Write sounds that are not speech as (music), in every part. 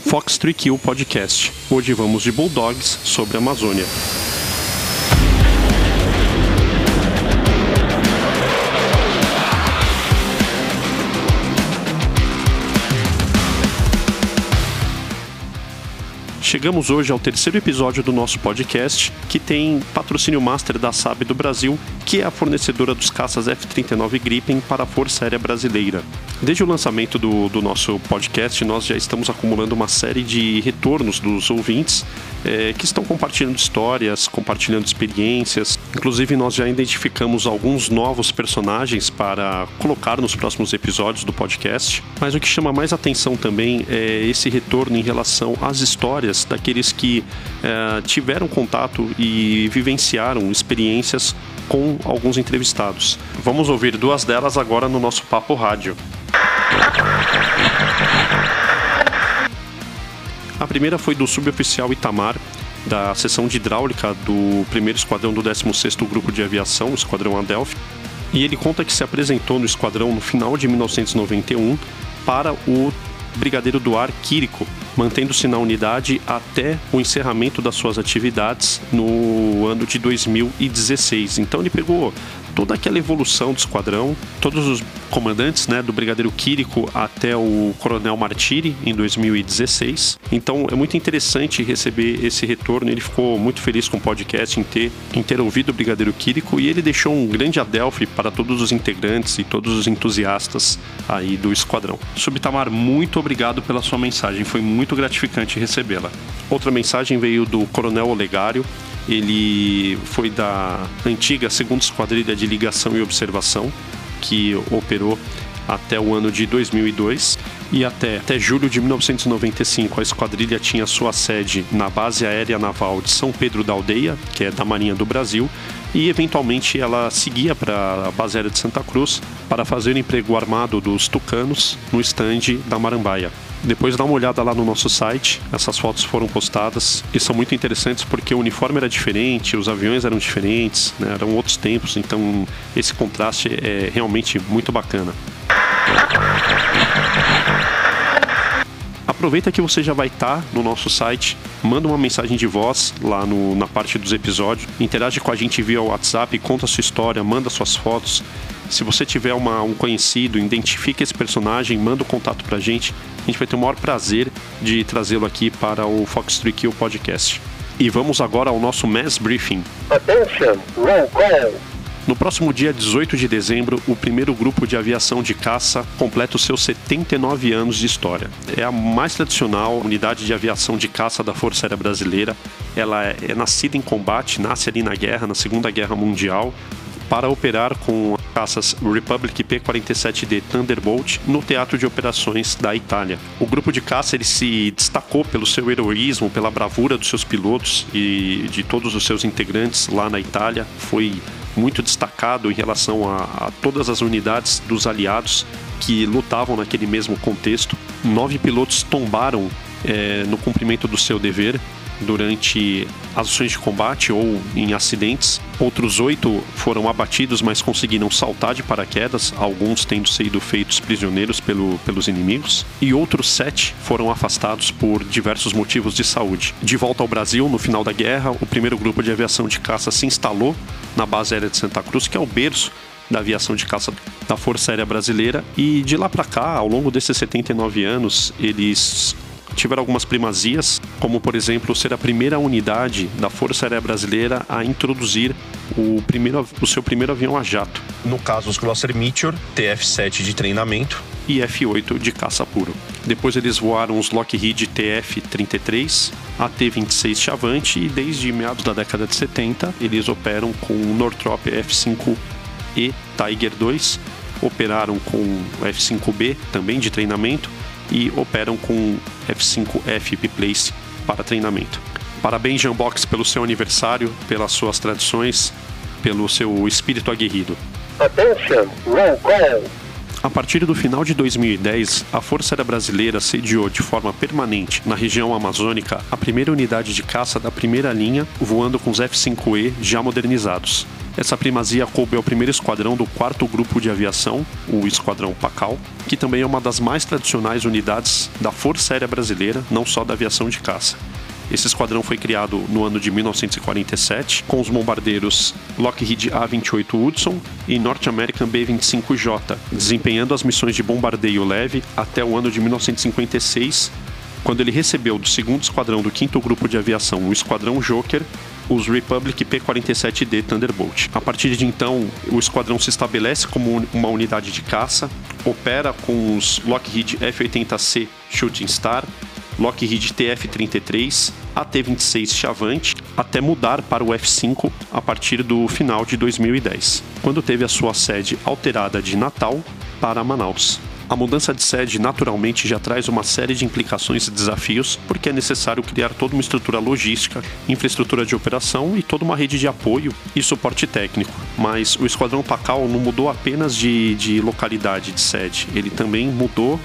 Fox 3 Kill Podcast. Hoje vamos de Bulldogs sobre a Amazônia. Chegamos hoje ao terceiro episódio do nosso podcast, que tem patrocínio master da SAB do Brasil, que é a fornecedora dos caças F-39 Gripen para a Força Aérea Brasileira. Desde o lançamento do, do nosso podcast, nós já estamos acumulando uma série de retornos dos ouvintes é, que estão compartilhando histórias, compartilhando experiências. Inclusive, nós já identificamos alguns novos personagens para colocar nos próximos episódios do podcast. Mas o que chama mais atenção também é esse retorno em relação às histórias daqueles que é, tiveram contato e vivenciaram experiências com alguns entrevistados. Vamos ouvir duas delas agora no nosso Papo Rádio. A primeira foi do suboficial Itamar, da seção de hidráulica do primeiro esquadrão do 16º Grupo de Aviação, o Esquadrão Adelphi. E ele conta que se apresentou no esquadrão no final de 1991 para o Brigadeiro do Ar Quirico, mantendo-se na unidade até o encerramento das suas atividades no ano de 2016. Então ele pegou toda aquela evolução do esquadrão, todos os comandantes, né, do Brigadeiro Quirico até o Coronel Martiri em 2016. Então é muito interessante receber esse retorno. Ele ficou muito feliz com o podcast em ter, em ter ouvido o Brigadeiro Quirico e ele deixou um grande adelphi para todos os integrantes e todos os entusiastas aí do esquadrão. Subtamar, muito obrigado pela sua mensagem. Foi muito gratificante recebê-la. Outra mensagem veio do Coronel Olegário ele foi da antiga segunda esquadrilha de ligação e observação, que operou até o ano de 2002 e até, até julho de 1995 a esquadrilha tinha sua sede na base aérea naval de São Pedro da Aldeia, que é da Marinha do Brasil, e eventualmente ela seguia para a base aérea de Santa Cruz para fazer o emprego armado dos tucanos no estande da Marambaia. Depois dá uma olhada lá no nosso site, essas fotos foram postadas e são muito interessantes porque o uniforme era diferente, os aviões eram diferentes, né? eram outros tempos, então esse contraste é realmente muito bacana. Aproveita que você já vai estar tá no nosso site, manda uma mensagem de voz lá no, na parte dos episódios, interage com a gente via WhatsApp, conta a sua história, manda suas fotos. Se você tiver uma, um conhecido, identifique esse personagem, manda o um contato pra gente. A gente vai ter o maior prazer de trazê-lo aqui para o Fox 3 Kill Podcast. E vamos agora ao nosso Mass Briefing. Attention, roll call. No próximo dia 18 de dezembro, o primeiro grupo de aviação de caça completa os seus 79 anos de história. É a mais tradicional unidade de aviação de caça da Força Aérea Brasileira. Ela é, é nascida em combate, nasce ali na guerra, na Segunda Guerra Mundial, para operar com caças Republic P-47D Thunderbolt no teatro de operações da Itália. O grupo de caça ele se destacou pelo seu heroísmo, pela bravura dos seus pilotos e de todos os seus integrantes lá na Itália. Foi muito destacado em relação a, a todas as unidades dos aliados que lutavam naquele mesmo contexto. Nove pilotos tombaram é, no cumprimento do seu dever durante ações de combate ou em acidentes. Outros oito foram abatidos, mas conseguiram saltar de paraquedas, alguns tendo sido feitos prisioneiros pelo, pelos inimigos. E outros sete foram afastados por diversos motivos de saúde. De volta ao Brasil, no final da guerra, o primeiro grupo de aviação de caça se instalou na base aérea de Santa Cruz, que é o berço da aviação de caça da Força Aérea Brasileira. E de lá para cá, ao longo desses 79 anos, eles tiveram algumas primazias, como por exemplo ser a primeira unidade da Força Aérea Brasileira a introduzir o, primeiro, o seu primeiro avião a jato. No caso, os Glosser Meteor, TF-7 de treinamento e F-8 de caça puro. Depois eles voaram os Lockheed TF-33, AT-26 Chavante e desde meados da década de 70 eles operam com o Northrop F-5E Tiger II, operaram com o F-5B também de treinamento e operam com F5F Biplace para treinamento. Parabéns, Jambox, pelo seu aniversário, pelas suas tradições, pelo seu espírito aguerrido. Attention, roll call. A partir do final de 2010, a Força Aérea Brasileira sediou de forma permanente na região amazônica a primeira unidade de caça da primeira linha, voando com os F-5E já modernizados. Essa primazia coube ao primeiro esquadrão do quarto grupo de aviação, o Esquadrão Pacal, que também é uma das mais tradicionais unidades da Força Aérea Brasileira, não só da aviação de caça. Esse esquadrão foi criado no ano de 1947 com os bombardeiros Lockheed A-28 Hudson e North American B-25J, desempenhando as missões de bombardeio leve até o ano de 1956, quando ele recebeu do segundo esquadrão do quinto grupo de aviação, o Esquadrão Joker, os Republic P-47D Thunderbolt. A partir de então, o esquadrão se estabelece como uma unidade de caça, opera com os Lockheed F-80C Shooting Star, Lockheed TF-33, AT-26 Chavante, até mudar para o F-5 a partir do final de 2010, quando teve a sua sede alterada de Natal para Manaus. A mudança de sede naturalmente já traz uma série de implicações e desafios, porque é necessário criar toda uma estrutura logística, infraestrutura de operação e toda uma rede de apoio e suporte técnico. Mas o Esquadrão Pacal não mudou apenas de, de localidade de sede, ele também mudou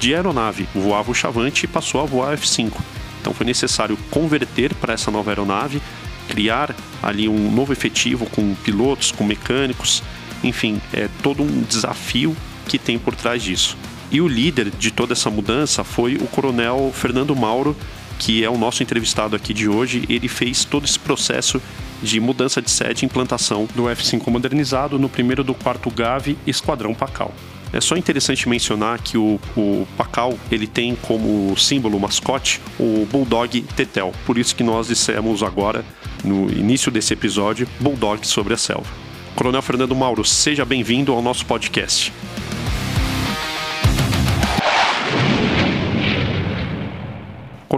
de aeronave. Voava o Chavante e passou a voar F-5. Então foi necessário converter para essa nova aeronave, criar ali um novo efetivo com pilotos, com mecânicos, enfim, é todo um desafio que tem por trás disso. E o líder de toda essa mudança foi o coronel Fernando Mauro, que é o nosso entrevistado aqui de hoje. Ele fez todo esse processo de mudança de sede e implantação do F-5 modernizado no primeiro do quarto GAV Esquadrão Pacal. É só interessante mencionar que o, o Pacal ele tem como símbolo mascote o Bulldog Tetel. Por isso que nós dissemos agora, no início desse episódio, Bulldog sobre a selva. Coronel Fernando Mauro, seja bem-vindo ao nosso podcast.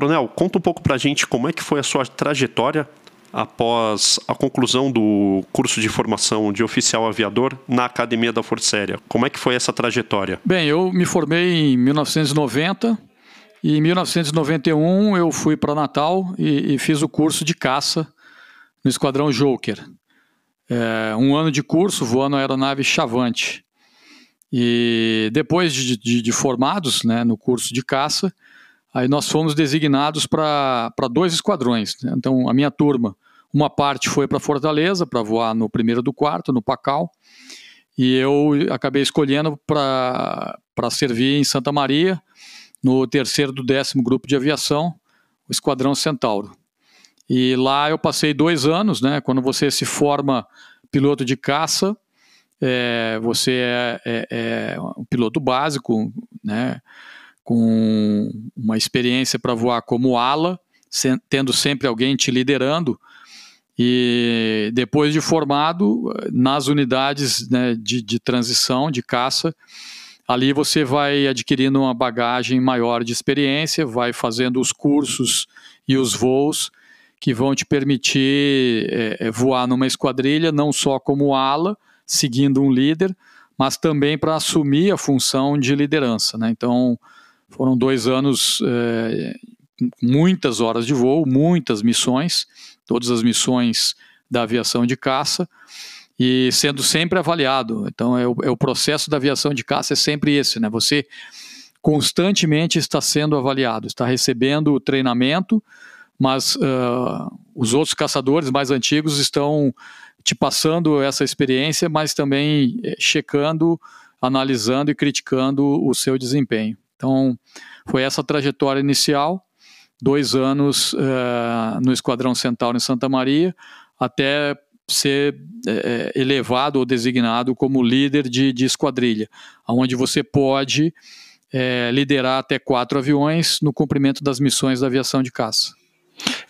Coronel, conta um pouco pra gente como é que foi a sua trajetória após a conclusão do curso de formação de oficial aviador na Academia da Força Aérea. Como é que foi essa trajetória? Bem, eu me formei em 1990 e em 1991 eu fui para Natal e, e, fiz o curso de caça no Esquadrão Joker. É, um ano de curso voando a aeronave Chavante. E depois de, de, de formados né, no curso de caça, Aí nós fomos designados para dois esquadrões. Né? Então, a minha turma, uma parte foi para Fortaleza, para voar no primeiro do quarto, no Pacal, e eu acabei escolhendo para servir em Santa Maria, no terceiro do décimo grupo de aviação, o Esquadrão Centauro. E lá eu passei dois anos, né? Quando você se forma piloto de caça, é, você é, é, é um piloto básico, né? Com uma experiência para voar como ala, tendo sempre alguém te liderando. E depois de formado, nas unidades né, de, de transição, de caça, ali você vai adquirindo uma bagagem maior de experiência, vai fazendo os cursos e os voos que vão te permitir é, é voar numa esquadrilha, não só como ala, seguindo um líder, mas também para assumir a função de liderança. Né? Então, foram dois anos, é, muitas horas de voo, muitas missões, todas as missões da aviação de caça, e sendo sempre avaliado. Então, é o, é o processo da aviação de caça é sempre esse, né? Você constantemente está sendo avaliado, está recebendo treinamento, mas uh, os outros caçadores mais antigos estão te passando essa experiência, mas também eh, checando, analisando e criticando o seu desempenho. Então, foi essa trajetória inicial, dois anos uh, no Esquadrão Centauro em Santa Maria, até ser é, elevado ou designado como líder de, de esquadrilha, onde você pode é, liderar até quatro aviões no cumprimento das missões da aviação de caça.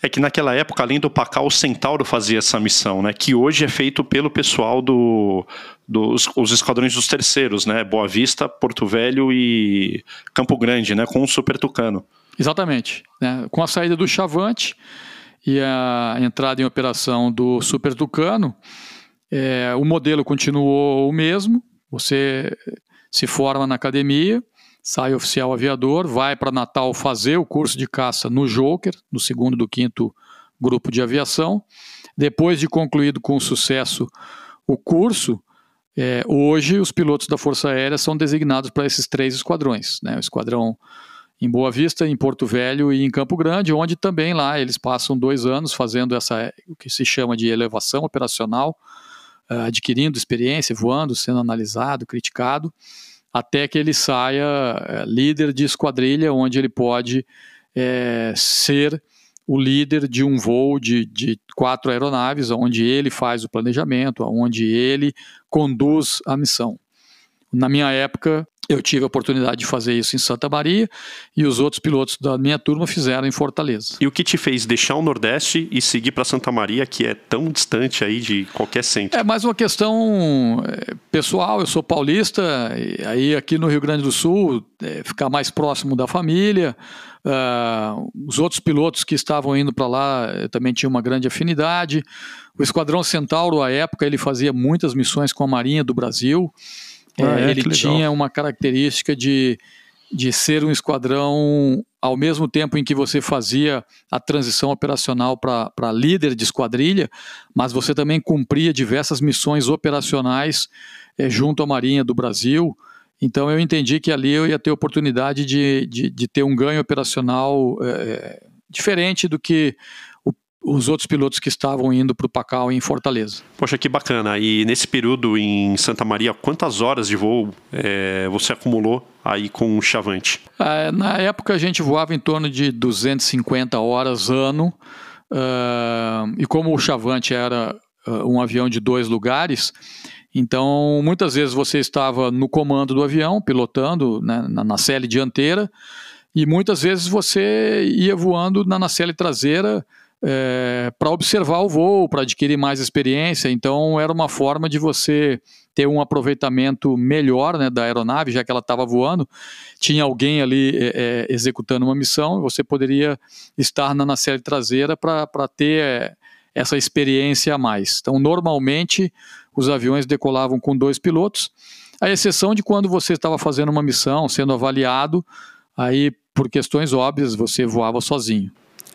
É que naquela época, além do Pacal, o Centauro fazia essa missão, né? Que hoje é feito pelo pessoal do, dos os esquadrões dos terceiros, né? Boa Vista, Porto Velho e Campo Grande, né? Com o Super Tucano. Exatamente. Né? Com a saída do Chavante e a entrada em operação do Super Tucano, é, o modelo continuou o mesmo. Você se forma na academia, sai oficial aviador, vai para Natal fazer o curso de caça no Joker, no segundo do quinto grupo de aviação. Depois de concluído com sucesso o curso, é, hoje os pilotos da Força Aérea são designados para esses três esquadrões, né? o esquadrão em Boa Vista, em Porto Velho e em Campo Grande, onde também lá eles passam dois anos fazendo essa o que se chama de elevação operacional, uh, adquirindo experiência, voando, sendo analisado, criticado, até que ele saia uh, líder de esquadrilha, onde ele pode é, ser o líder de um voo de, de quatro aeronaves, onde ele faz o planejamento, onde ele conduz a missão. Na minha época, eu tive a oportunidade de fazer isso em Santa Maria e os outros pilotos da minha turma fizeram em Fortaleza. E o que te fez deixar o Nordeste e seguir para Santa Maria, que é tão distante aí de qualquer centro? É mais uma questão é, pessoal. Eu sou paulista, aí aqui no Rio Grande do Sul, é, ficar mais próximo da família. Uh, os outros pilotos que estavam indo para lá também tinham uma grande afinidade. O Esquadrão Centauro, à época, ele fazia muitas missões com a Marinha do Brasil. Ah, é, ele tinha uma característica de, de ser um esquadrão, ao mesmo tempo em que você fazia a transição operacional para líder de esquadrilha, mas você também cumpria diversas missões operacionais é, junto à Marinha do Brasil. Então eu entendi que ali eu ia ter oportunidade de, de, de ter um ganho operacional é, diferente do que os outros pilotos que estavam indo para o Pacal em Fortaleza. Poxa, que bacana. E nesse período em Santa Maria, quantas horas de voo é, você acumulou aí com o Chavante? É, na época a gente voava em torno de 250 horas ano. Uh, e como o Chavante era uh, um avião de dois lugares, então muitas vezes você estava no comando do avião, pilotando né, na, na cele dianteira, e muitas vezes você ia voando na nacelle traseira é, para observar o voo, para adquirir mais experiência. Então, era uma forma de você ter um aproveitamento melhor né, da aeronave, já que ela estava voando. Tinha alguém ali é, é, executando uma missão, você poderia estar na nacelle traseira para ter é, essa experiência a mais. Então, normalmente, os aviões decolavam com dois pilotos, à exceção de quando você estava fazendo uma missão, sendo avaliado, aí, por questões óbvias, você voava sozinho.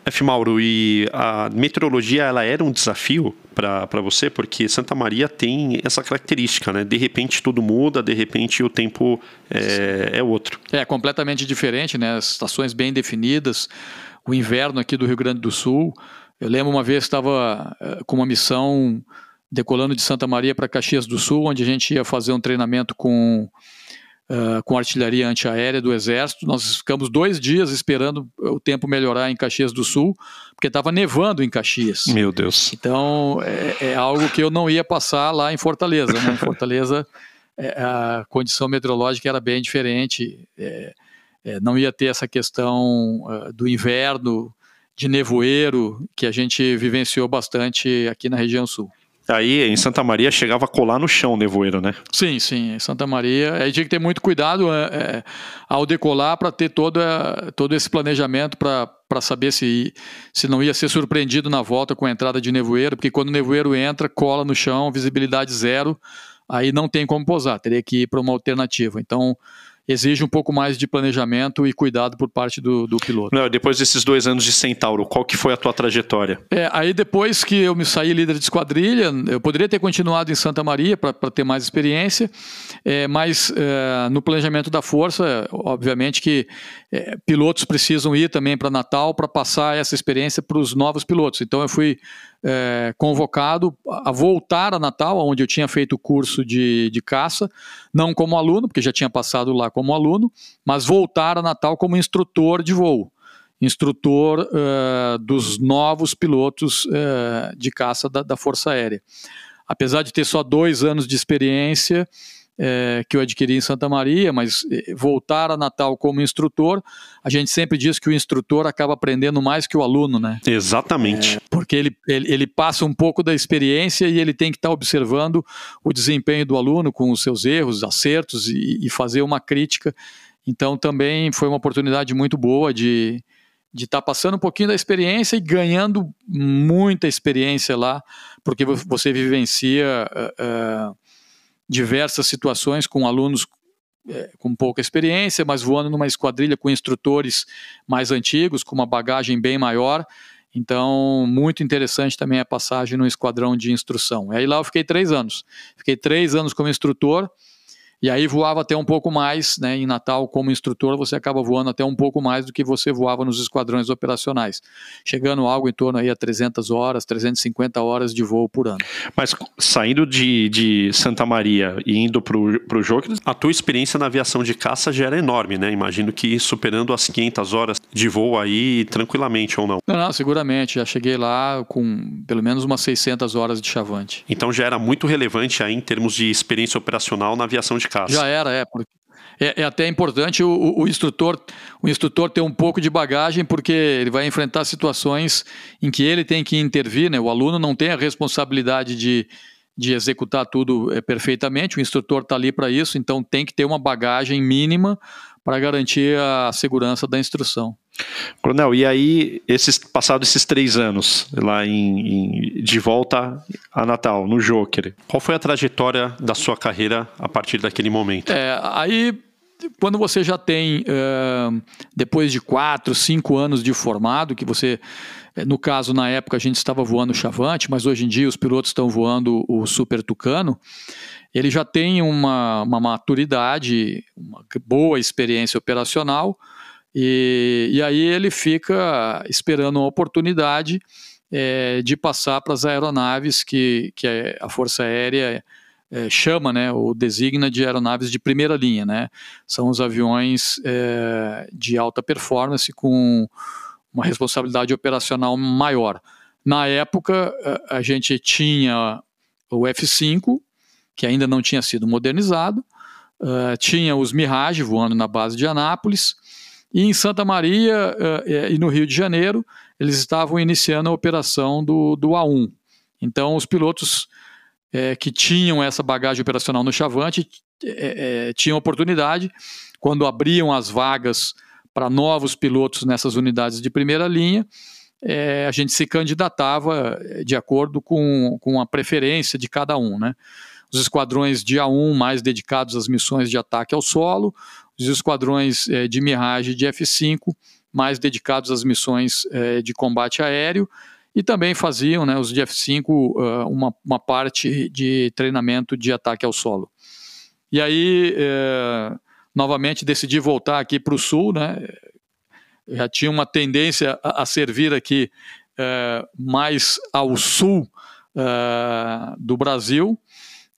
F. Mauro, e a meteorologia ela era um desafio para você, porque Santa Maria tem essa característica, né? De repente tudo muda, de repente o tempo é, é outro. É completamente diferente, né? As estações bem definidas, o inverno aqui do Rio Grande do Sul. Eu lembro uma vez estava eh, com uma missão decolando de Santa Maria para Caxias do Sul, onde a gente ia fazer um treinamento com uh, com artilharia antiaérea do Exército. Nós ficamos dois dias esperando o tempo melhorar em Caxias do Sul, porque estava nevando em Caxias. Meu Deus. Então, é, é, algo que eu não ia passar lá em Fortaleza. Né? Em Fortaleza, (laughs) é, a condição meteorológica era bem diferente. É, é, não ia ter essa questão uh, do inverno, de nevoeiro, que a gente vivenciou bastante aqui na região sul. Aí em Santa Maria chegava a colar no chão o nevoeiro, né? Sim, sim. Em Santa Maria. Aí tinha que ter muito cuidado é, é, ao decolar para ter todo, é, todo esse planejamento para saber se, se não ia ser surpreendido na volta com a entrada de nevoeiro, porque quando o nevoeiro entra, cola no chão, visibilidade zero, aí não tem como posar, teria que ir para uma alternativa. Então exige um pouco mais de planejamento e cuidado por parte do, do piloto. Não, depois desses dois anos de Centauro, qual que foi a tua trajetória? É, aí depois que eu me saí líder de esquadrilha, eu poderia ter continuado em Santa Maria para ter mais experiência, é, mas é, no planejamento da força, obviamente que é, pilotos precisam ir também para Natal para passar essa experiência para os novos pilotos. Então eu fui é, convocado a voltar a Natal, onde eu tinha feito o curso de, de caça, não como aluno, porque já tinha passado lá como aluno, mas voltar a Natal como instrutor de voo, instrutor uh, dos novos pilotos uh, de caça da, da Força Aérea. Apesar de ter só dois anos de experiência, é, que eu adquiri em Santa Maria, mas é, voltar a Natal como instrutor, a gente sempre diz que o instrutor acaba aprendendo mais que o aluno, né? Exatamente. É, porque ele, ele, ele, passa um pouco da experiência e ele tem que estar tá observando o desempenho do aluno com os seus erros, acertos e, e fazer uma crítica. Então também foi uma oportunidade muito boa de de estar tá passando um pouquinho da experiência e ganhando muita experiência lá, porque você vivencia uh, uh, diversas situações com alunos é, com pouca experiência, mas voando numa esquadrilha com instrutores mais antigos, com uma bagagem bem maior. Então, muito interessante também a passagem no esquadrão de instrução. E aí lá eu fiquei três anos. Fiquei três anos como instrutor. E aí voava até um pouco mais, né? Em Natal, como instrutor, você acaba voando até um pouco mais do que você voava nos esquadrões operacionais, chegando algo em torno aí a 300 horas, 350 horas de voo por ano. Mas saindo de, de Santa Maria e indo para o Joker, a tua experiência na aviação de caça já era enorme, né? Imagino que superando as 500 horas de voo aí tranquilamente ou não? Não, não seguramente. Já cheguei lá com pelo menos umas 600 horas de chavante. Então já era muito relevante aí em termos de experiência operacional na aviação de Já era, é. É, é, até importante o, o, instrutor, o instrutor ter um pouco de bagagem, porque ele vai enfrentar situações em que ele tem que intervir, né? O aluno não tem a responsabilidade de, de executar tudo é, perfeitamente, o instrutor está ali para isso, então tem que ter uma bagagem mínima para garantir a segurança da instrução. Coronel, e aí, esses, passados esses três anos, lá em, em, de volta a Natal, no Joker, qual foi a trajetória da sua carreira a partir daquele momento? É, aí, quando você já tem, uh, depois de quatro, cinco anos de formado, que você, é, no caso, na época a gente estava voando o Chavante, mas hoje em dia os pilotos estão voando o Super Tucano, ele já tem uma, uma maturidade, uma boa experiência operacional, e, e aí ele fica esperando uma oportunidade é, de passar para as aeronaves que, que a Força Aérea é, chama, né, ou designa de aeronaves de primeira linha, né? São os aviões é, de alta performance com uma responsabilidade operacional maior. Na época, a gente tinha o F-5, que ainda não tinha sido modernizado, uh, tinha os Mirage voando na base de Anápolis, e em Santa Maria uh, e no Rio de Janeiro, eles estavam iniciando a operação do, do A1. Então, os pilotos é, que tinham essa bagagem operacional no Chavante é, é, tinham oportunidade, quando abriam as vagas para novos pilotos nessas unidades de primeira linha, a gente se candidatava de acordo com, com a preferência de cada um. Né? os esquadrões de A1 mais dedicados às missões de ataque ao solo, os esquadrões eh, de Mirage de F5 mais dedicados às missões eh, de combate aéreo, e também faziam, né, os de F5, uh, uma, uma parte de treinamento de ataque ao solo. E aí, eh, novamente, decidi voltar aqui para o sul, né, já tinha uma tendência a, a servir aqui mais ao sul do Brasil,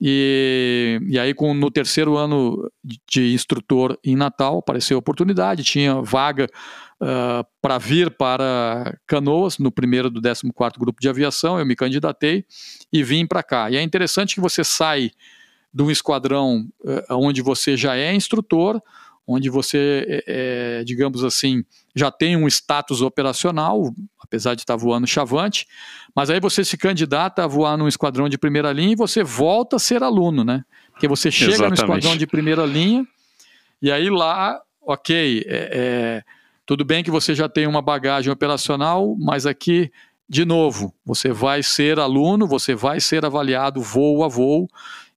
e, e aí, com, no terceiro ano de instrutor em Natal, apareceu a oportunidade, tinha vaga uh, para vir para Canoas, no primeiro do 14 Grupo de Aviação, eu me candidatei e vim para cá. E é interessante que você sai de um esquadrão uh, onde você já é instrutor, onde você, é, digamos assim, já tem um status operacional, apesar de estar voando chavante, mas aí você se candidata a voar num esquadrão de primeira linha e você volta a ser aluno, né? Porque você chega Exatamente. no esquadrão de primeira linha e aí lá, ok, é, é, tudo bem que você já tem uma bagagem operacional, mas aqui, de novo, você vai ser aluno, você vai ser avaliado voo a voo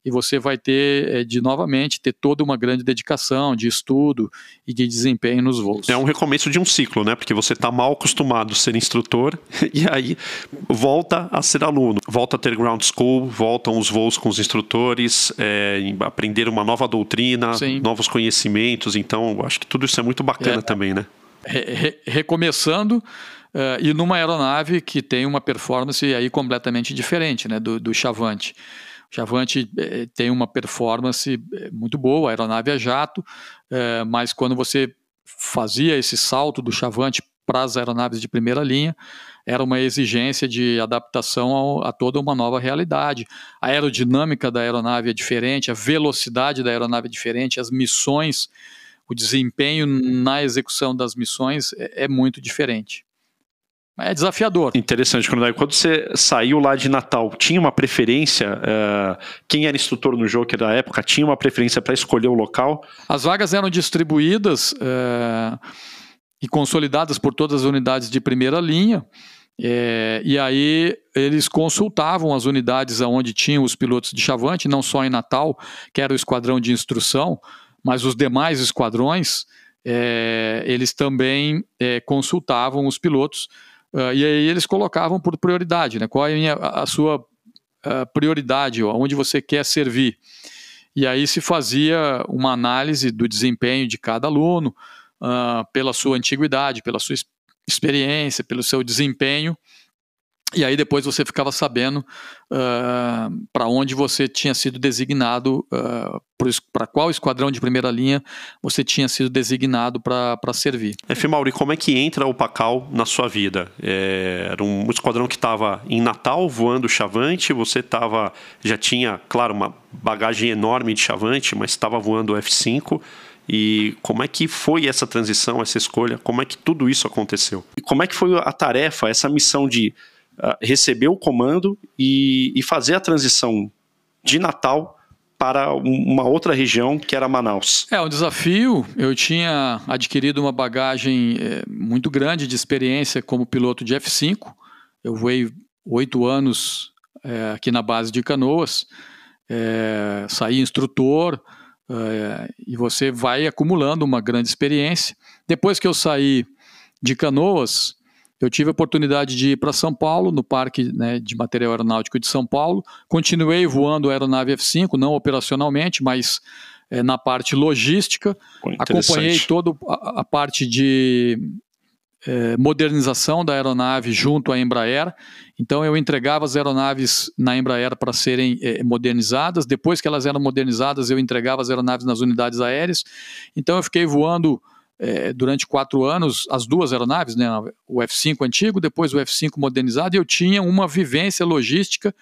e você vai ter é, de novamente ter toda uma grande dedicação de estudo e de desempenho nos voos. É um recomeço de um ciclo, né? Porque você está mal acostumado a ser instrutor (laughs) e aí volta a ser aluno, volta a ter ground school, voltam os voos com os instrutores, é, aprender uma nova doutrina, Sim. novos conhecimentos. Então, acho que tudo isso é muito bacana é, também, né? Re recomeçando. Uh, e numa aeronave que tem uma performance aí completamente diferente né, do, do Chavante. Chavante eh, tem uma performance eh, muito boa, a aeronave é jato, eh, mas quando você fazia esse salto do Chavante para as aeronaves de primeira linha, era uma exigência de adaptação a toda uma nova realidade. A aerodinâmica da aeronave é diferente, a velocidade da aeronave é diferente, as missões, o desempenho na execução das missões é, é muito diferente. É desafiador. Interessante, Coronel. Quando você saiu lá de Natal, tinha uma preferência? Uh, quem era instrutor no Joker da época tinha uma preferência para escolher o local? As vagas eram distribuídas uh, e consolidadas por todas as unidades de primeira linha. É, e aí eles consultavam as unidades onde tinham os pilotos de chavante, não só em Natal, que era o esquadrão de instrução, mas os demais esquadrões, é, eles também é, consultavam os pilotos Uh, e aí eles colocavam por prioridade, né? Qual é a, a sua uh, prioridade, onde você quer servir. e aí se fazia uma análise do desempenho de cada aluno, uh, pela sua antiguidade, pela sua experiência, pelo seu desempenho, e aí depois você ficava sabendo uh, para onde você tinha sido designado, uh, para qual esquadrão de primeira linha você tinha sido designado para servir. É, Mauri, como é que entra o Pacal na sua vida? É, era um esquadrão que estava em Natal voando Chavante, você estava já tinha, claro, uma bagagem enorme de Chavante, mas estava voando F5. E como é que foi essa transição, essa escolha? Como é que tudo isso aconteceu? E como é que foi a tarefa, essa missão de receber o comando e, e fazer a transição de Natal para uma outra região que era Manaus. É um desafio. Eu tinha adquirido uma bagagem é, muito grande de experiência como piloto de F5. Eu voei oito anos é, aqui na base de Canoas, é, saí instrutor e você vai acumulando uma grande experiência. Depois que eu saí de Canoas, eu tive a oportunidade de ir para São Paulo, no Parque né, de Material Aeronáutico de São Paulo. Continuei voando a aeronave F5, não operacionalmente, mas é, na parte logística. Acompanhei toda a, a parte de é, modernização da aeronave junto à Embraer. Então eu entregava as aeronaves na Embraer para serem é, modernizadas. Depois que elas eram modernizadas, eu entregava as aeronaves nas unidades aéreas. Então eu fiquei voando é, durante quatro anos as duas aeronaves, né, o F5 antigo, depois o F5 modernizado, e eu tinha uma vivência logística,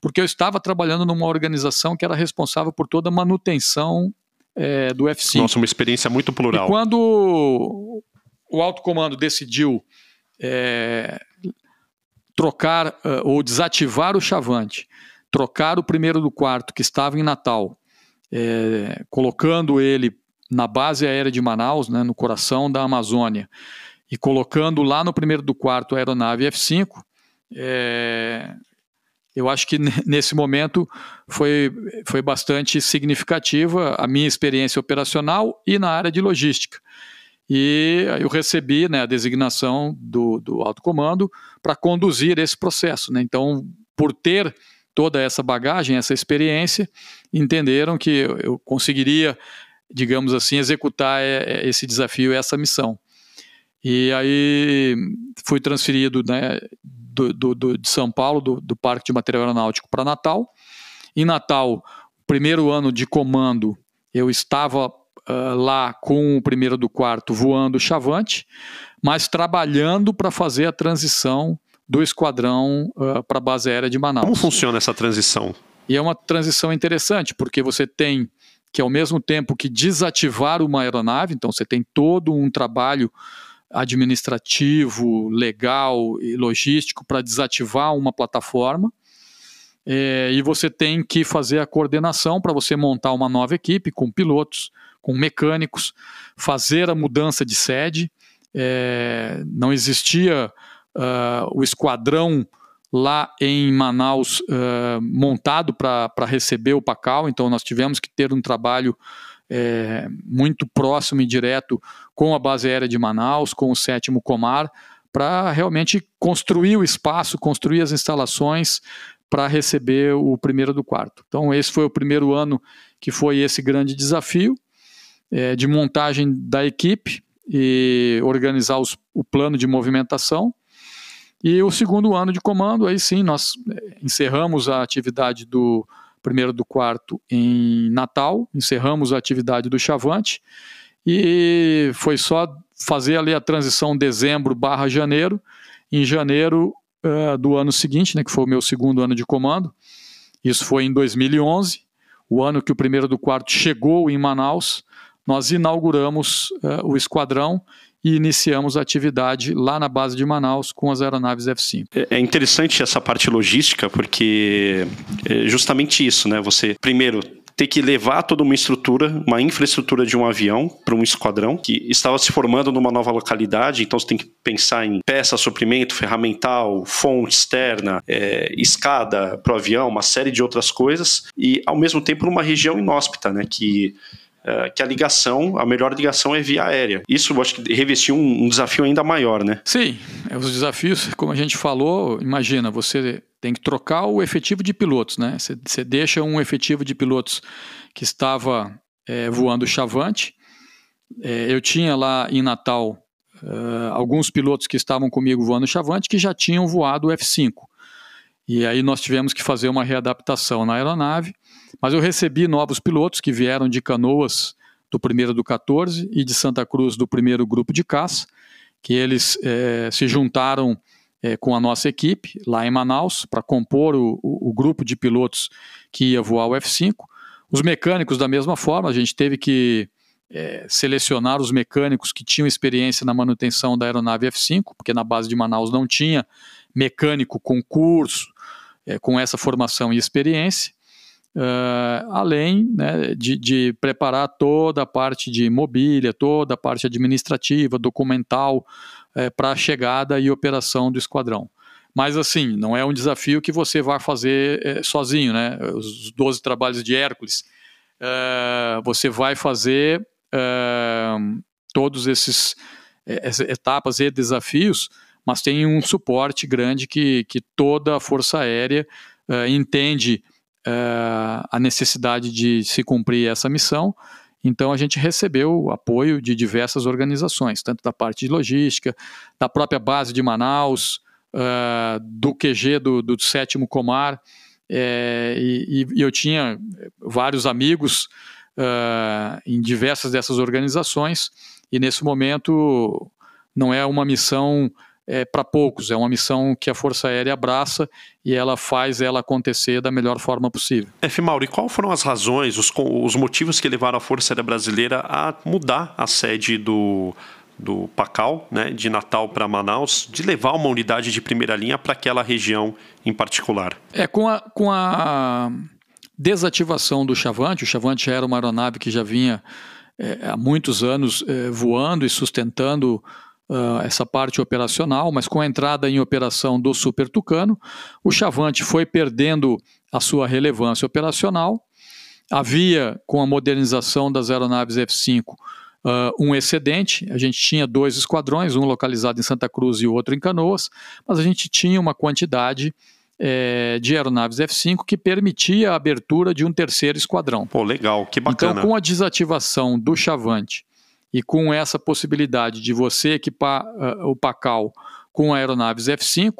porque eu estava trabalhando numa organização que era responsável por toda a manutenção é, do F5. Nossa, uma experiência muito plural. E quando o alto comando decidiu é, trocar uh, ou desativar o chavante, trocar o primeiro do quarto que estava em Natal, é, colocando ele na base aérea de Manaus, né, no coração da Amazônia, e colocando lá no primeiro do quarto a aeronave F-5, é, eu acho que nesse momento foi, foi bastante significativa a minha experiência operacional e na área de logística. E eu recebi né, a designação do, do alto comando para conduzir esse processo. Né? Então, por ter toda essa bagagem, essa experiência, entenderam que eu conseguiria digamos assim, executar é, é, esse desafio, essa missão. E aí fui transferido né, do, do, do, de São Paulo, do, do Parque de Material Aeronáutico, para Natal. Em Natal, primeiro ano de comando, eu estava uh, lá com o primeiro do quarto voando Chavante, mas trabalhando para fazer a transição do esquadrão uh, para a base aérea de Manaus. Como funciona essa transição? E é uma transição interessante, porque você tem que ao mesmo tempo que desativar uma aeronave, então você tem todo um trabalho administrativo, legal e logístico para desativar uma plataforma. É, e você tem que fazer a coordenação para você montar uma nova equipe com pilotos, com mecânicos, fazer a mudança de sede. É, não existia uh, o esquadrão lá em Manaus uh, montado para receber o Pacal, então nós tivemos que ter um trabalho é, muito próximo e direto com a base aérea de Manaus, com o sétimo Comar, para realmente construir o espaço, construir as instalações para receber o primeiro do quarto. Então esse foi o primeiro ano que foi esse grande desafio é, de montagem da equipe e organizar os, o plano de movimentação e o segundo ano de comando, aí sim, nós eh, encerramos a atividade do primeiro do quarto em Natal, encerramos a atividade do Chavante, e foi só fazer ali a transição dezembro barra janeiro. Em janeiro uh, do ano seguinte, né, que foi o meu segundo ano de comando, isso foi em 2011, o ano que o primeiro do quarto chegou em Manaus, nós inauguramos uh, o esquadrão e iniciamos a atividade lá na base de Manaus com as aeronaves F-5. É, é interessante essa parte logística, porque é justamente isso, né? Você, primeiro, ter que levar toda uma estrutura, uma infraestrutura de um avião para um esquadrão que estava se formando numa nova localidade, então você tem que pensar em peça, suprimento, ferramental, fonte externa, é, escada para o avião, uma série de outras coisas, e ao mesmo tempo numa região inóspita, né? Que é, que a ligação, a melhor ligação é via aérea. Isso eu acho que revestiu um, um desafio ainda maior, né? Sim, os desafios, como a gente falou, imagina, você tem que trocar o efetivo de pilotos, né? Você, você deixa um efetivo de pilotos que estava é, voando chavante. É, eu tinha lá em Natal uh, alguns pilotos que estavam comigo voando chavante que já tinham voado o F5. E aí nós tivemos que fazer uma readaptação na aeronave, mas eu recebi novos pilotos que vieram de Canoas do primeiro do 14 e de Santa Cruz do primeiro grupo de caça, que eles é, se juntaram é, com a nossa equipe lá em Manaus para compor o, o, o, grupo de pilotos que ia voar o F5. Os mecânicos da mesma forma, a gente teve que é, selecionar os mecânicos que tinham experiência na manutenção da aeronave F5, porque na base de Manaus não tinha mecânico com curso, é, com essa formação e experiência, uh, além né, de, de, preparar toda a parte de mobília, toda a parte administrativa, documental, é, para a chegada e operação do esquadrão. Mas assim, não é um desafio que você vai fazer é, sozinho, né? Os 12 trabalhos de Hércules. Uh, você vai fazer uh, todos esses etapas e desafios mas tem um suporte grande que, que toda a Força Aérea entende uh, a necessidade de se cumprir essa missão. Então a gente recebeu apoio de diversas organizações, tanto da parte de logística, da própria base de Manaus, uh, do QG do, do sétimo Comar, é, e, e, eu tinha vários amigos uh, em diversas dessas organizações, e nesse momento não é uma missão é, para poucos. É uma missão que a Força Aérea abraça e ela faz ela acontecer da melhor forma possível. F. Mauro, e quais foram as razões, os, os motivos que levaram a Força Aérea Brasileira a mudar a sede do, do Pacal, né, de Natal para Manaus, de levar uma unidade de primeira linha para aquela região em particular? É, com a, com a desativação do Chavante, o Chavante era uma aeronave que já vinha é, há muitos anos é, voando e sustentando uh, essa parte operacional, mas com a entrada em operação do Super Tucano, o Chavante foi perdendo a sua relevância operacional. Havia, com a modernização das aeronaves F-5, uh, um excedente. A gente tinha dois esquadrões, um localizado em Santa Cruz e o outro em Canoas, mas a gente tinha uma quantidade é, de aeronaves F-5 que permitia a abertura de um terceiro esquadrão. Pô, legal, que bacana. Então, com a desativação do Chavante e com essa possibilidade de você equipar uh, o Pacal com aeronaves F-5,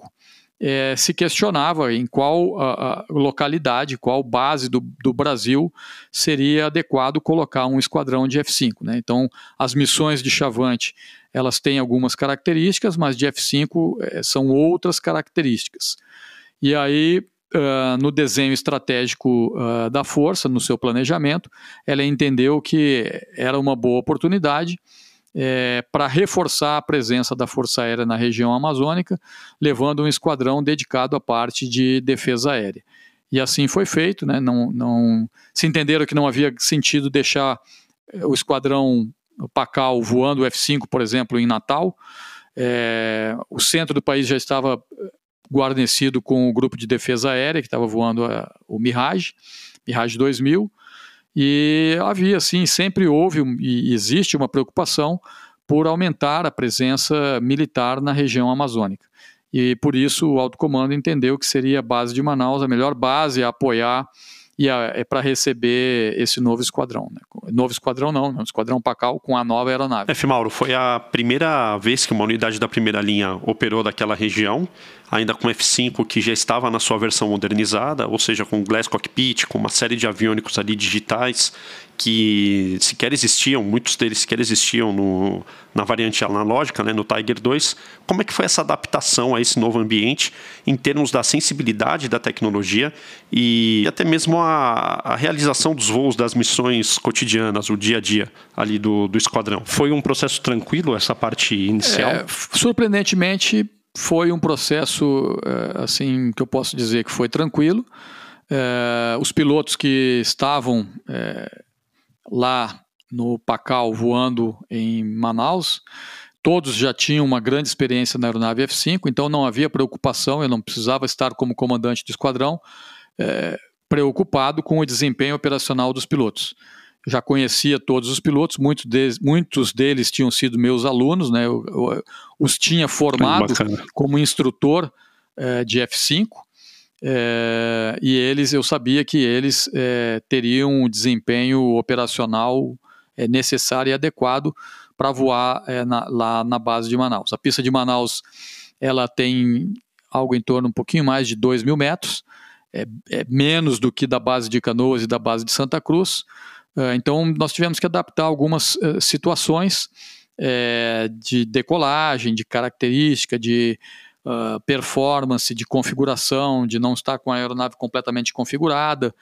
é, se questionava em qual uh, localidade, qual base do, do, Brasil seria adequado colocar um esquadrão de F-5. Né? Então, as missões de Chavante elas têm algumas características, mas de F-5 é, são outras características. E aí uh, no desenho estratégico uh, da força, no seu planejamento, ela entendeu que era uma boa oportunidade é, para reforçar a presença da Força Aérea na região amazônica, levando um esquadrão dedicado à parte de defesa aérea. E assim foi feito, né? não, não se entenderam que não havia sentido deixar o esquadrão Pacal voando o F-5, por exemplo, em Natal. É, o centro do país já estava guarnecido com o grupo de defesa aérea que estava voando a, o Mirage, Mirage 2000, e havia, assim, sempre houve e existe uma preocupação por aumentar a presença militar na região amazônica. E por isso o alto comando entendeu que seria a base de Manaus a melhor base a apoiar e é para receber esse novo esquadrão. Né? Novo esquadrão não, não, esquadrão Pacal com a nova aeronave. F. Mauro, foi a primeira vez que uma unidade da primeira linha operou daquela região ainda com F5 que já estava na sua versão modernizada, ou seja, com Glass Cockpit, com uma série de aviônicos ali digitais que sequer existiam, muitos deles sequer existiam no, na variante analógica, né, no Tiger 2. Como é que foi essa adaptação a esse novo ambiente em termos da sensibilidade da tecnologia e até mesmo a, a realização dos voos das missões cotidianas, o dia a dia ali do, do esquadrão? Foi um processo tranquilo essa parte inicial? É, surpreendentemente foi um processo, eh, assim, que eu posso dizer que foi tranquilo. É, os pilotos que estavam é, lá no Pacal voando em Manaus, todos já tinham uma grande experiência na aeronave F-5, então não havia preocupação, eu não precisava estar como comandante do esquadrão é, preocupado com o desempenho operacional dos pilotos. Já conhecia todos os pilotos, muitos deles, muitos deles tinham sido meus alunos, né? Eu, eu os tinha formado como instrutor é, de F5. É, e eles, eu sabia que eles é, teriam um desempenho operacional necessário e adequado para voar na, lá na base de Manaus. A pista de Manaus ela tem algo em torno um pouquinho mais de 2 mil metros, é, é, menos do que da base de Canoas e da base de Santa Cruz. É, então, nós tivemos que adaptar algumas é, situações é, de decolagem, de característica, de uh, performance, de configuração, de não estar com a aeronave completamente configurada.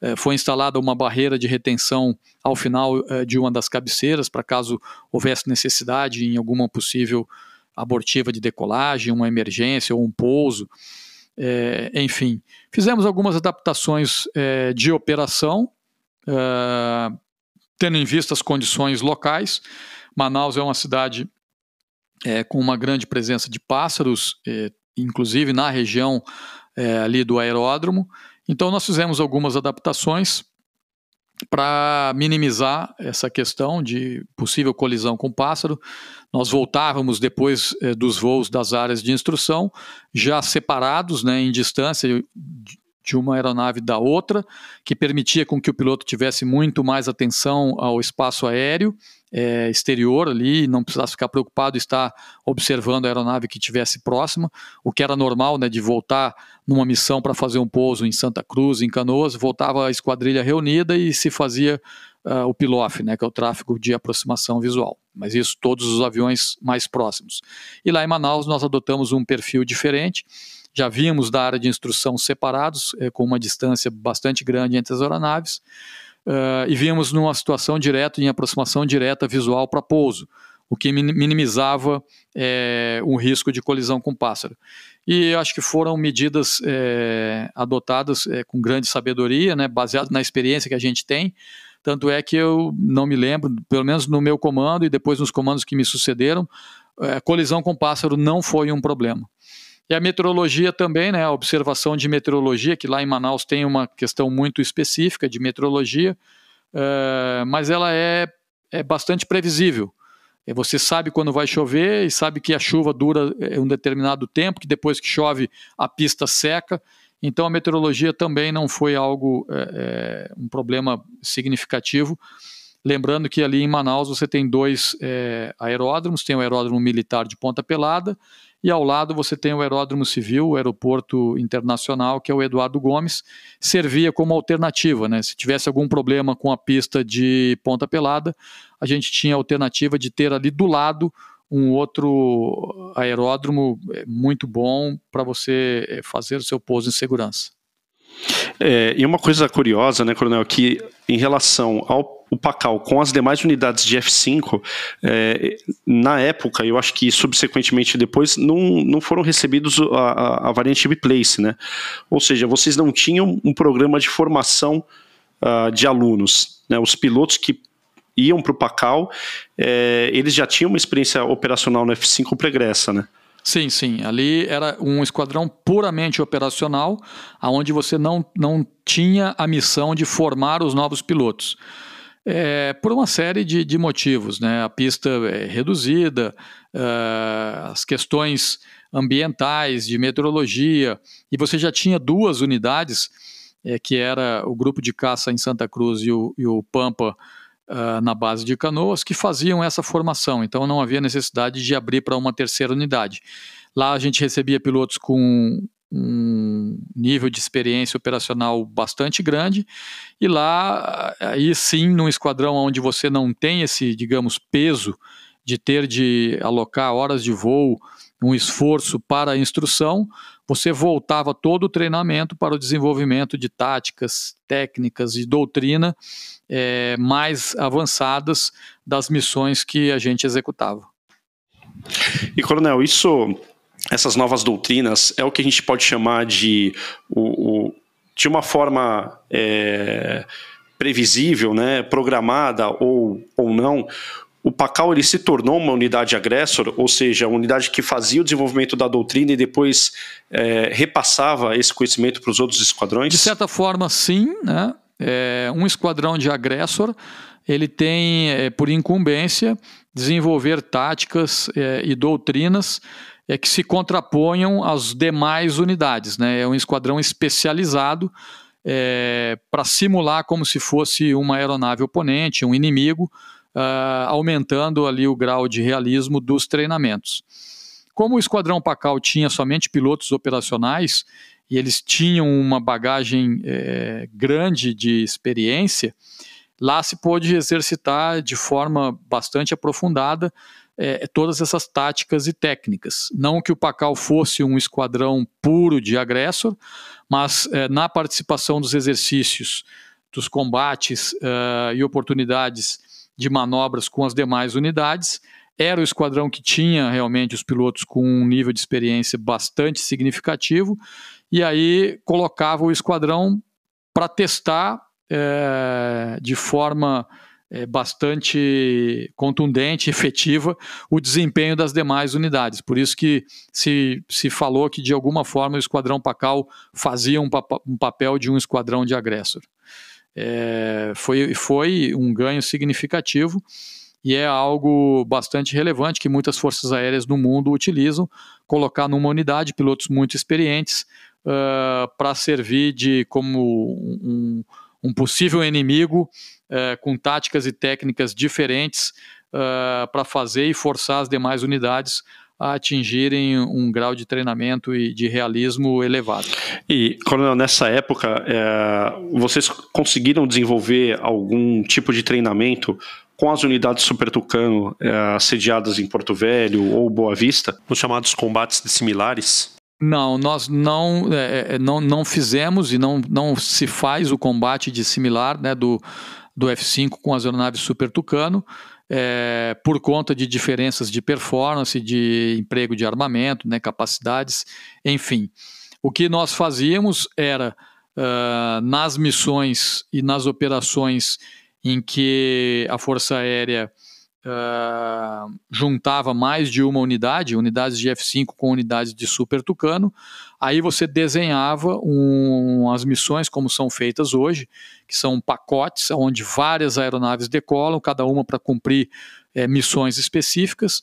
É, foi instalada uma barreira de retenção ao final é, de uma das cabeceiras, para caso houvesse necessidade em alguma possível abortiva de decolagem, uma emergência ou um pouso. Enfim, fizemos algumas adaptações de operação, é, tendo em vista as condições locais. Manaus é uma cidade é, com uma grande presença de pássaros, é, inclusive na região é, ali do aeródromo. Então, nós fizemos algumas adaptações para minimizar essa questão de possível colisão com pássaro. Nós voltávamos depois eh, dos voos das áreas de instrução, já separados, né, em distância de uma aeronave da outra, que permitia com que o piloto tivesse muito mais atenção ao espaço aéreo é, exterior ali, não precisasse ficar preocupado em estar observando a aeronave que estivesse próxima, o que era normal, né, de voltar numa missão para fazer um pouso em Santa Cruz, em Canoas, voltava a esquadrilha reunida e se fazia uh, o PILOF, né, que é o tráfego de aproximação visual. Mas isso todos os aviões mais próximos. E lá em Manaus nós adotamos um perfil diferente, já vimos da área de instrução separados, é, com uma distância bastante grande entre as aeronaves, uh, e vimos numa situação direta, em aproximação direta visual para pouso, o que minimizava é, um risco de colisão com o pássaro. E acho que foram medidas é, adotadas com grande sabedoria, né, baseado na experiência que a gente tem. Tanto é que eu não me lembro, pelo menos no meu comando e depois nos comandos que me sucederam, colisão com pássaro não foi um problema. E a meteorologia também, né, a observação de meteorologia, que lá em Manaus tem uma questão muito específica de meteorologia, uh, mas ela é, é bastante previsível. Você sabe quando vai chover e sabe que a chuva dura eh, um determinado tempo, que depois que chove a pista seca. Então a meteorologia também não foi algo, é, um problema significativo. Lembrando que ali em Manaus você tem dois é, aeródromos, tem o aeródromo militar de Ponta Pelada e ao lado você tem o aeródromo civil, o aeroporto internacional, que é o Eduardo Gomes, servia como alternativa, né? Se tivesse algum problema com a pista de Ponta Pelada, a gente tinha a alternativa de ter ali do lado um outro aeródromo é, muito bom para você é, fazer o seu pouso em segurança. É, e uma coisa curiosa, né, Coronel, que em relação ao o Pacal com as demais unidades de F5, é, na época, eu acho que subsequentemente depois, não, não foram recebidos a, a, a variante Biplace, né? Ou seja, vocês não tinham um programa de formação uh, de alunos. Né? Os pilotos que iam para o Pacal, é, eles já tinham uma experiência operacional no F5 pregressa, né? Sim, sim. Ali era um esquadrão puramente operacional, aonde você não, não tinha a missão de formar os novos pilotos. É, por uma série de, de, motivos, né? A pista é reduzida, uh, as questões ambientais, de meteorologia, e você já tinha duas unidades, é, que era o grupo de caça em Santa Cruz e o, e o Pampa uh, na base de Canoas, que faziam essa formação, então não havia necessidade de abrir para uma terceira unidade. Lá a gente recebia pilotos com um nível de experiência operacional bastante grande e lá aí sim num esquadrão onde você não tem esse digamos peso de ter de alocar horas de voo um esforço para a instrução você voltava todo o treinamento para o desenvolvimento de táticas técnicas e doutrina é, mais avançadas das missões que a gente executava. E coronel isso essas novas doutrinas é o que a gente pode chamar de, o, o de uma forma é, previsível, né, programada ou, ou não, o PACAL ele se tornou uma unidade agressor, ou seja, uma unidade que fazia o desenvolvimento da doutrina e depois é, repassava esse conhecimento para os outros esquadrões? De certa forma, sim. Né? É um esquadrão de agressor ele tem, é, por incumbência, desenvolver táticas é, e doutrinas é, que se contraponham às demais unidades. Né? É um esquadrão especializado é, para simular como se fosse uma aeronave oponente, um inimigo, uh, aumentando ali o grau de realismo dos treinamentos. Como o Esquadrão Pacal tinha somente pilotos operacionais e eles tinham uma bagagem é, grande de experiência, lá se pôde exercitar de forma bastante aprofundada é, todas essas táticas e técnicas. Não que o Pacal fosse um esquadrão puro de agressor, mas é, na participação dos exercícios, dos combates uh, e oportunidades de manobras com as demais unidades, era o esquadrão que tinha realmente os pilotos com um nível de experiência bastante significativo, e aí colocava o esquadrão para testar é, de forma é, bastante contundente, (laughs) efetiva, o desempenho das demais unidades. Por isso que se, se falou que, de alguma forma, o Esquadrão Pacal fazia um, um papel de um esquadrão de agressor. É, foi, foi um ganho significativo e é algo bastante relevante que muitas forças aéreas no mundo utilizam, colocar numa unidade pilotos muito experientes uh, para servir de como um, um possível inimigo uh, com táticas e técnicas diferentes uh, para fazer e forçar as demais unidades a atingirem um grau de treinamento e de realismo elevado. E, Coronel, nessa época, é, vocês conseguiram desenvolver algum tipo de treinamento com as unidades Super Tucano é, sediadas em Porto Velho ou Boa Vista, nos chamados combates similares? Não, nós não, é, é, não, não fizemos e não, não se faz o combate de similar né, do, do F-5 com as aeronaves Super Tucano, é, por conta de diferenças de performance, de emprego de armamento, né, capacidades, enfim. O que nós fazíamos era, uh, nas missões e nas operações em que a Força Aérea uh, juntava mais de uma unidade, unidades de F5 com unidades de Super Tucano, aí você desenhava um, as missões como são feitas hoje, que são pacotes onde várias aeronaves decolam, cada uma para cumprir é, missões específicas.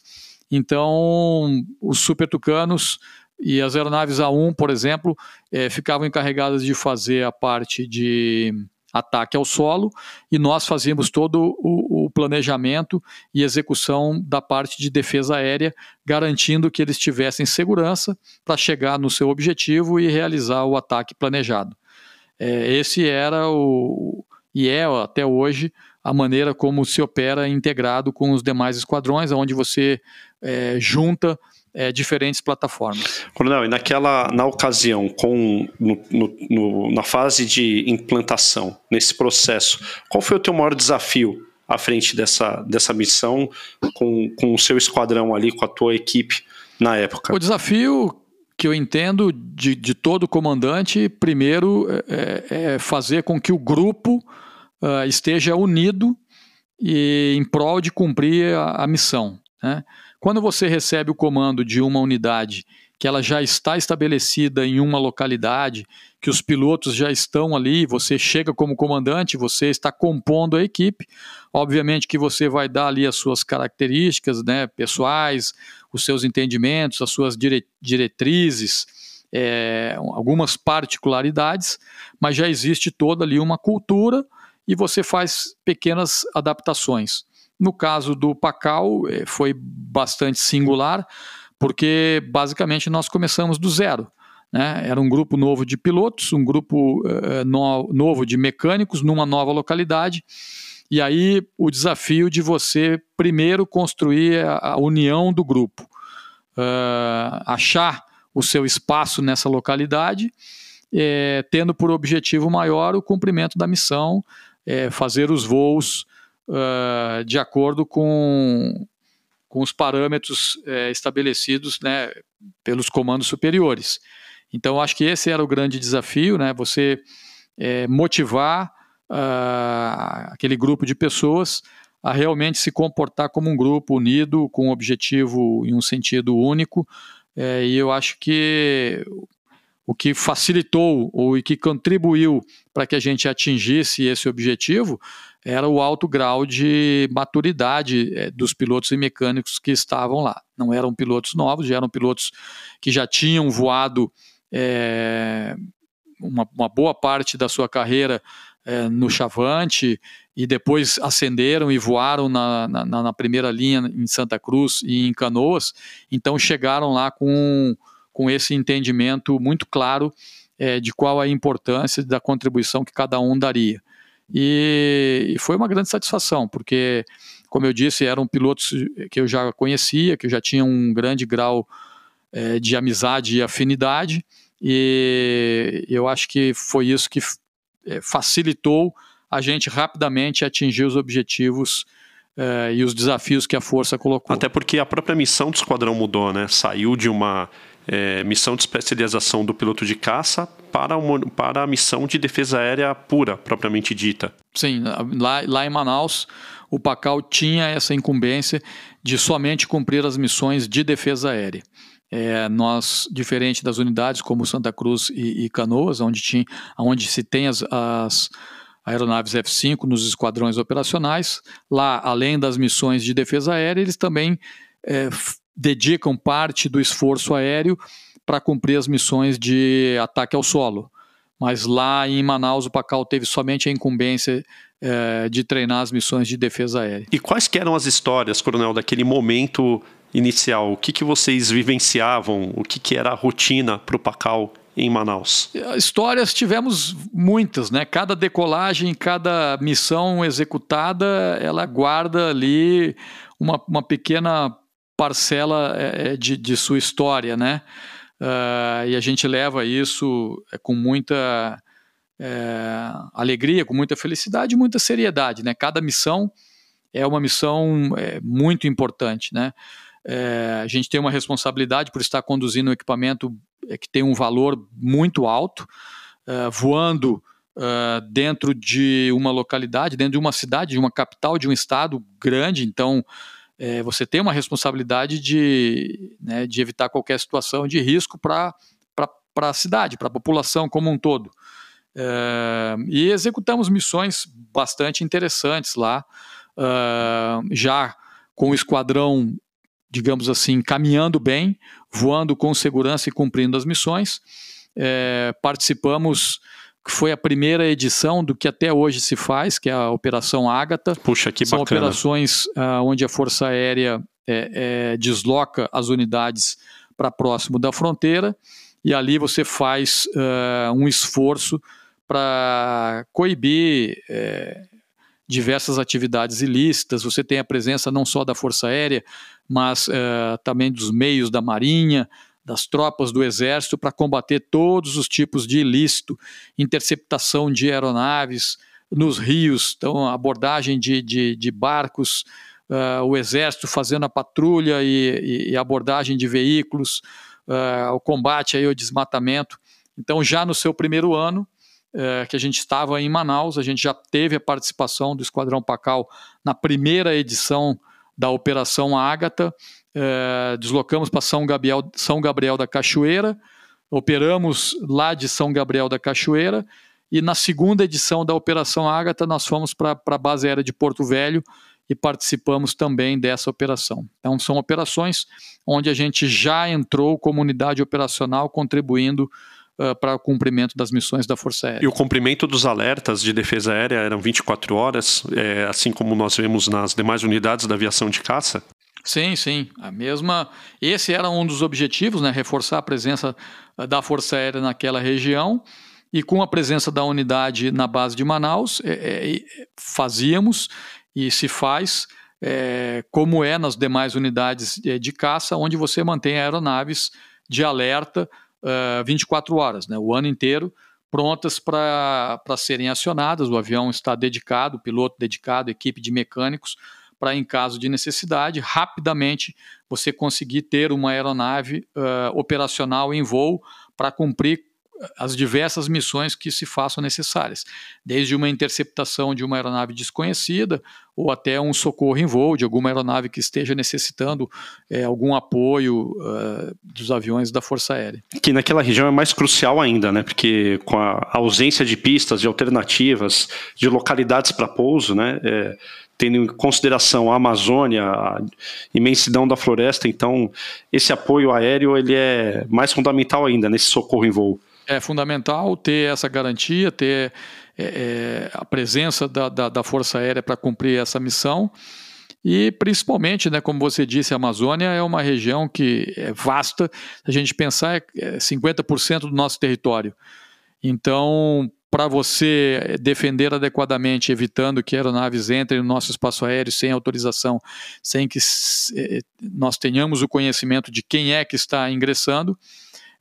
Então, os Super Tucanos e as aeronaves A1, por exemplo, é, ficavam encarregadas de fazer a parte de ataque ao solo e nós fazíamos todo o, o, planejamento e execução da parte de defesa aérea, garantindo que eles tivessem segurança para chegar no seu objetivo e realizar o ataque planejado. É, esse era o e é até hoje a maneira como se opera integrado com os demais esquadrões, onde você é, junta é, diferentes plataformas. Coronel, e naquela, na ocasião, com, no, no, na fase de implantação, nesse processo, qual foi o teu maior desafio à frente dessa, dessa missão com, com o seu esquadrão ali, com a tua equipe na época? O desafio que eu entendo de, de todo comandante, primeiro, é, é fazer com que o grupo uh, esteja unido e em prol de cumprir a, a missão. Né? Quando você recebe o comando de uma unidade que ela já está estabelecida em uma localidade, que os pilotos já estão ali, você chega como comandante, você está compondo a equipe. Obviamente que você vai dar ali as suas características né, pessoais, os seus entendimentos, as suas dire diretrizes, é, algumas particularidades, mas já existe toda ali uma cultura e você faz pequenas adaptações. No caso do Pacal, eh, foi bastante singular, porque basicamente nós começamos do zero. Né? Era um grupo novo de pilotos, um grupo uh, no, novo de mecânicos numa nova localidade. E aí o desafio de você primeiro construir a, a união do grupo, uh, achar o seu espaço nessa localidade, tendo por objetivo maior o cumprimento da missão, fazer os voos uh, de acordo com, com os parâmetros é, estabelecidos né, pelos comandos superiores. Então, acho que esse era o grande desafio, né, você é, motivar uh, aquele grupo de pessoas a realmente se comportar como um grupo unido, com um objetivo em um sentido único. É, e eu acho que o que facilitou ou que contribuiu para que a gente atingisse esse objetivo era o alto grau de maturidade é, dos pilotos e mecânicos que estavam lá. Não eram pilotos novos, eram pilotos que já tinham voado é, uma, uma, boa parte da sua carreira é, no Chavante e depois ascenderam e voaram na, na, na, primeira linha em Santa Cruz e em Canoas. Então chegaram lá com, com esse entendimento muito claro é, de qual a importância da contribuição que cada um daria. E, e, foi uma grande satisfação, porque, como eu disse, eram pilotos que eu já conhecia, que eu já tinha um grande grau é, de amizade e afinidade, e eu acho que foi isso que é, facilitou a gente rapidamente atingir os objetivos é, e os desafios que a força colocou. Até porque a própria missão do esquadrão mudou, né? Saiu de uma é, missão de especialização do piloto de caça para, uma, para a missão de defesa aérea pura, propriamente dita. Sim, lá, lá em Manaus, o PACAL tinha essa incumbência de somente cumprir as missões de defesa aérea. É, nós, diferente das unidades como Santa Cruz e, e Canoas, onde, tinha, onde se tem as, as aeronaves F-5 nos esquadrões operacionais, lá, além das missões de defesa aérea, eles também é, dedicam parte do esforço aéreo para cumprir as missões de ataque ao solo. Mas lá em Manaus, o PACAL teve somente a incumbência é, de treinar as missões de defesa aérea. E quais eram as histórias, coronel, daquele momento inicial? O que, que vocês vivenciavam? O que, que era a rotina para o Pacal em Manaus? Histórias tivemos muitas, né? Cada decolagem, cada missão executada, ela guarda ali uma, uma pequena parcela é, de, de sua história, né? Uh, e a gente leva isso é, com muita é, alegria, com muita felicidade e muita seriedade, né? Cada missão é uma missão é, muito importante, né? É, a gente tem uma responsabilidade por estar conduzindo um equipamento é, que tem um valor muito alto, é, voando é, dentro de uma localidade, dentro de uma cidade, de uma capital, de um estado grande. Então, é, você tem uma responsabilidade de, né, de evitar qualquer situação de risco para a cidade, para a população como um todo. É, e executamos missões bastante interessantes lá, já com o esquadrão digamos assim, caminhando bem, voando com segurança e cumprindo as missões. É, participamos, que foi a primeira edição do que até hoje se faz, que é a Operação Ágata. Puxa, que São bacana. operações ah, onde a Força Aérea é, é, desloca as unidades para próximo da fronteira e ali você faz uh, um esforço para coibir é, diversas atividades ilícitas. Você tem a presença não só da Força Aérea, mas uh, também dos meios da Marinha, das tropas do Exército, para combater todos os tipos de ilícito, interceptação de aeronaves nos rios, então abordagem de, de, de barcos, uh, o Exército fazendo a patrulha e, e abordagem de veículos, uh, o combate aí ao desmatamento. Então, já no seu primeiro ano, que a gente estava em Manaus, a gente já teve a participação do Esquadrão Pacal na primeira edição da Operação Ágata, é, deslocamos para São Gabriel, São Gabriel da Cachoeira, operamos lá de São Gabriel da Cachoeira, e na segunda edição da Operação Ágata nós fomos para a base aérea de Porto Velho e participamos também dessa operação. Então são operações onde a gente já entrou como unidade operacional contribuindo uh, para o cumprimento das missões da Força Aérea. E o cumprimento dos alertas de defesa aérea eram 24 horas, é, assim como nós vemos nas demais unidades da aviação de caça? Sim, sim. A mesma. Esse era um dos objetivos, né? Reforçar a presença da Força Aérea naquela região. E com a presença da unidade na base de Manaus, é, é, fazíamos e se faz é, como é nas demais unidades de caça, onde você mantém aeronaves de alerta uh, 24 horas, né, o ano inteiro, prontas para serem acionadas. O avião está dedicado, piloto dedicado, equipe de mecânicos, para, em caso de necessidade, rapidamente você conseguir ter uma aeronave uh, operacional em voo para cumprir as diversas missões que se façam necessárias, desde uma interceptação de uma aeronave desconhecida ou até um socorro em voo de alguma aeronave que esteja necessitando é, algum apoio uh, dos aviões da Força Aérea. Que naquela região é mais crucial ainda, né? Porque com a ausência de pistas, de alternativas, de localidades para pouso, né? É, tendo em consideração a Amazônia, a imensidão da floresta, então esse apoio aéreo ele é mais fundamental ainda nesse socorro em voo. É fundamental ter essa garantia, ter é, é, a presença da, da, da Força Aérea para cumprir essa missão. E principalmente, né, como você disse, a Amazônia é uma região que é vasta. Se a gente pensar, é 50% é do nosso território. Então, para você defender adequadamente, evitando que aeronaves entrem no nosso espaço aéreo sem autorização, sem que é, nós tenhamos o conhecimento de quem é que está ingressando,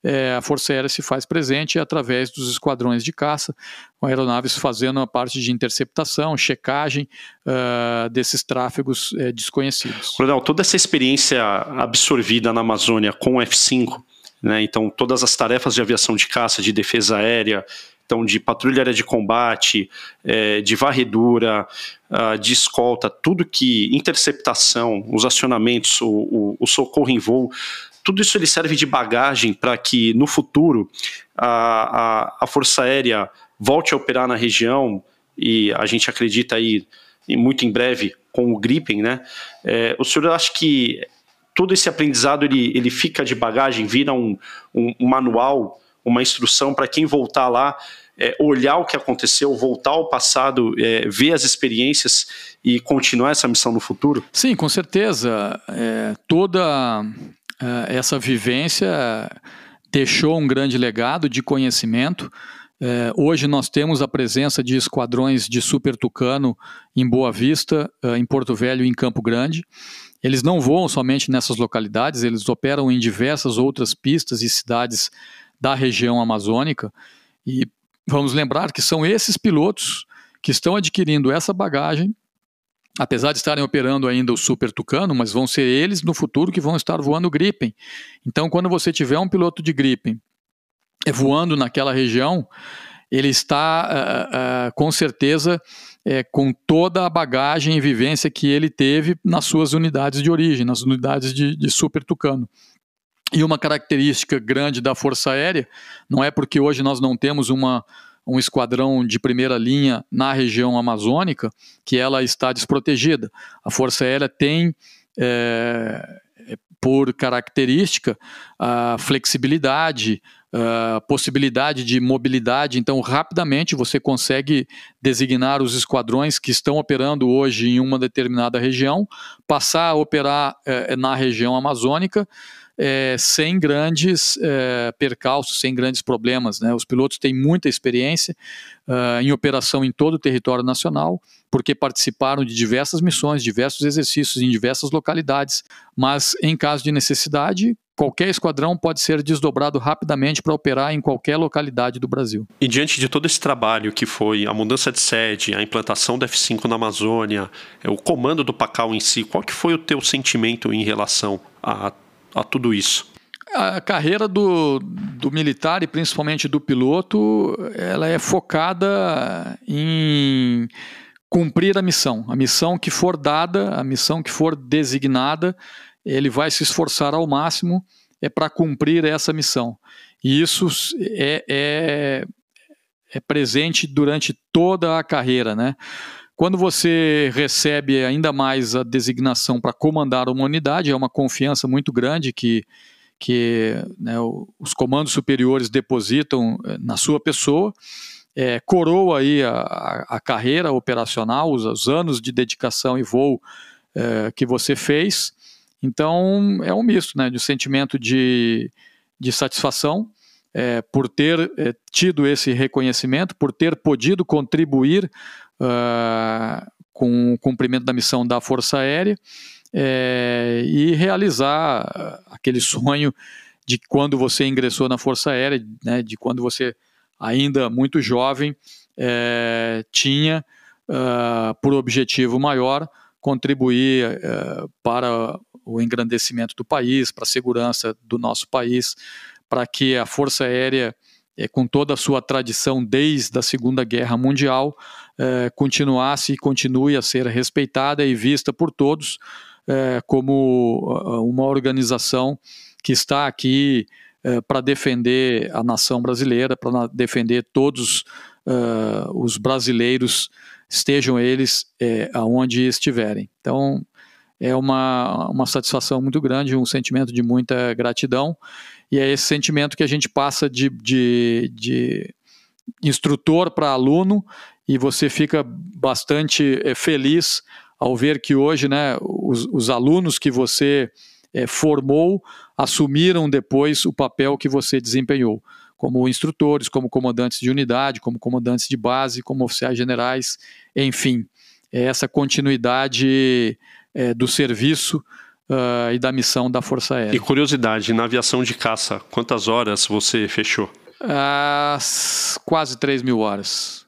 é, a Força Aérea se faz presente através dos esquadrões de caça, com aeronaves fazendo a parte de interceptação, checagem uh, desses tráfegos uh, desconhecidos. Coronel, toda essa experiência absorvida na Amazônia com o F-5, né, então todas as tarefas de aviação de caça, de defesa aérea, então de patrulha aérea de combate, é, de varredura, uh, de escolta, tudo que interceptação, os acionamentos, o, o, o socorro em voo, tudo isso ele serve de bagagem para que no futuro a, a, a, Força Aérea volte a operar na região e a gente acredita aí muito em breve com o Gripen, né? É, o senhor acha que todo esse aprendizado ele, ele fica de bagagem, vira um, um, um manual, uma instrução para quem voltar lá é, olhar o que aconteceu, voltar ao passado, é, ver as experiências e continuar essa missão no futuro? Sim, com certeza. É, toda uh, essa vivência deixou um grande legado de conhecimento. Uh, hoje nós temos a presença de esquadrões de Super Tucano em Boa Vista, uh, em Porto Velho e em Campo Grande. Eles não voam somente nessas localidades, eles operam em diversas outras pistas e cidades da região amazônica. E vamos lembrar que são esses pilotos que estão adquirindo essa bagagem apesar de estarem operando ainda o Super Tucano, mas vão ser eles no futuro que vão estar voando Gripen. Então, quando você tiver um piloto de Gripen eh, voando naquela região, ele está uh, uh, com certeza é, com toda a bagagem e vivência que ele teve nas suas unidades de origem, nas unidades de, de Super Tucano. E uma característica grande da Força Aérea, não é porque hoje nós não temos uma, um esquadrão de primeira linha na região amazônica, que ela está desprotegida. A Força Aérea tem, é, por característica, a flexibilidade, a possibilidade de mobilidade, então rapidamente você consegue designar os esquadrões que estão operando hoje em uma determinada região, passar a operar é, na região amazônica é, sem grandes é, percalços, sem grandes problemas. Né? Os pilotos têm muita experiência uh, em operação em todo o território nacional, porque participaram de diversas missões, diversos exercícios em diversas localidades, mas em caso de necessidade, qualquer esquadrão pode ser desdobrado rapidamente para operar em qualquer localidade do Brasil. E diante de todo esse trabalho que foi a mudança de sede, a implantação do F5 na Amazônia, o comando do Pacal em si, qual que foi o teu sentimento em relação a a tudo isso? A carreira do, do militar e principalmente do piloto, ela é focada em cumprir a missão. A missão que for dada, a missão que for designada, ele vai se esforçar ao máximo é para cumprir essa missão. E isso é, é, é presente durante toda a carreira, né? Quando você recebe ainda mais a designação para comandar uma unidade, é uma confiança muito grande que, que né, os comandos superiores depositam eh, na sua pessoa, é, coroa aí a, a, carreira operacional, os, os, anos de dedicação e voo é, que você fez. Então, é um misto né, de sentimento de, de satisfação é, por ter tido esse reconhecimento, por ter podido contribuir uh, com o cumprimento da missão da Força Aérea é, e realizar aquele sonho de quando você ingressou na Força Aérea, né, de quando você ainda muito jovem é, tinha uh, por objetivo maior contribuir uh, para o engrandecimento do país, para a segurança do nosso país, para que a Força Aérea com toda a sua tradição desde a Segunda Guerra Mundial, é, continuasse e continue a ser respeitada e vista por todos é, como uma organização que está aqui é, para defender a nação brasileira, para defender todos uh, os brasileiros, estejam eles aonde estiverem. Então, é uma, uma satisfação muito grande, um sentimento de muita gratidão, e é esse sentimento que a gente passa de, de, de instrutor para aluno, e você fica bastante é, feliz ao ver que hoje né, os, os alunos que você é, formou assumiram depois o papel que você desempenhou como instrutores, como comandantes de unidade, como comandantes de base, como oficiais generais, enfim, é essa continuidade é, do serviço uh, e da missão da Força Aérea. E curiosidade, na aviação de caça, quantas horas você fechou? Uh, quase 3 mil horas.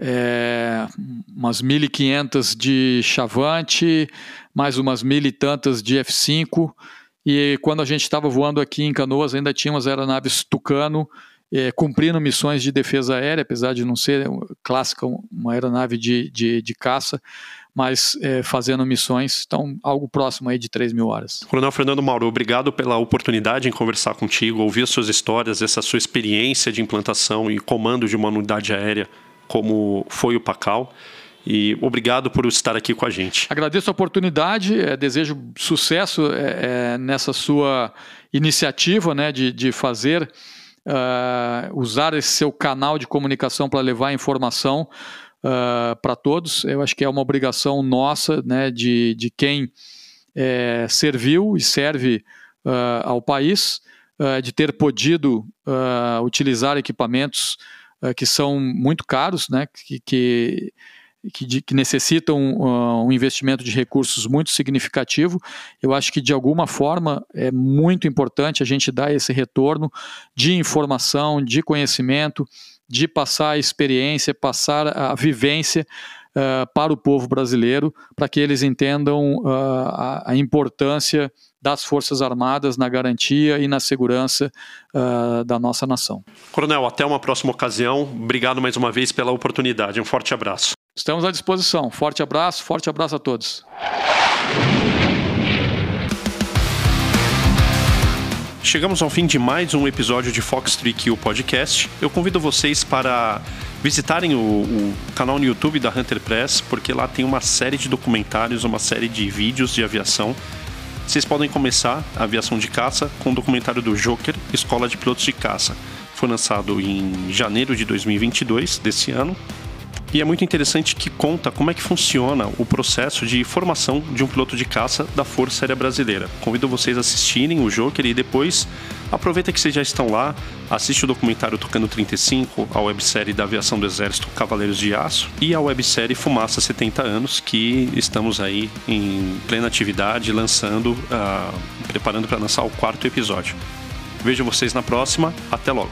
É, umas 1.500 de Chavante, mais umas mil e tantas de F5 e quando a gente estava voando aqui em Canoas, ainda tinha umas aeronaves Tucano é, cumprindo missões de defesa aérea, apesar de não ser clássica uma aeronave de, de, de caça, mas é, fazendo missões, então algo próximo aí de 3 mil horas. Coronel Fernando Mauro, obrigado pela oportunidade em conversar contigo, ouvir as suas histórias, essa sua experiência de implantação e comando de uma unidade aérea, como foi o PACAL. E obrigado por estar aqui com a gente. Agradeço a oportunidade, é, desejo sucesso é, é, nessa sua iniciativa né, de, de fazer, uh, usar esse seu canal de comunicação para levar informação uh, para todos. Eu acho que é uma obrigação nossa, né, de, de quem é, serviu e serve uh, ao país, de ter podido utilizar equipamentos que são muito caros, né, que, que que, de, que necessitam uh, um investimento de recursos muito significativo. Eu acho que, de alguma forma, é muito importante a gente dar esse retorno de informação, de conhecimento, de passar a experiência, passar a vivência uh, para o povo brasileiro, para que eles entendam uh, a, a, importância das Forças Armadas na garantia e na segurança uh, da nossa nação. Coronel, até uma próxima ocasião. Obrigado mais uma vez pela oportunidade. Um forte abraço. Estamos à disposição. Forte abraço, forte abraço a todos. Chegamos ao fim de mais um episódio de Fox 3 Kill Podcast. Eu convido vocês para visitarem o, o, canal no YouTube da Hunter Press, porque lá tem uma série de documentários, uma série de vídeos de aviação. Vocês podem começar a aviação de caça com o documentário do Joker, Escola de Pilotos de Caça. Foi lançado em janeiro de 2022 desse ano e é muito interessante que conta como é que funciona o processo de formação de um piloto de caça da Força Aérea Brasileira. Convido vocês a assistirem o Joker e depois aproveita que vocês já estão lá, assiste o documentário Tocando 35, a websérie da aviação do Exército Cavaleiros de Aço e a websérie Fumaça 70 anos, que estamos aí em plena atividade, lançando, uh, preparando para lançar o quarto episódio. Vejo vocês na próxima, até logo!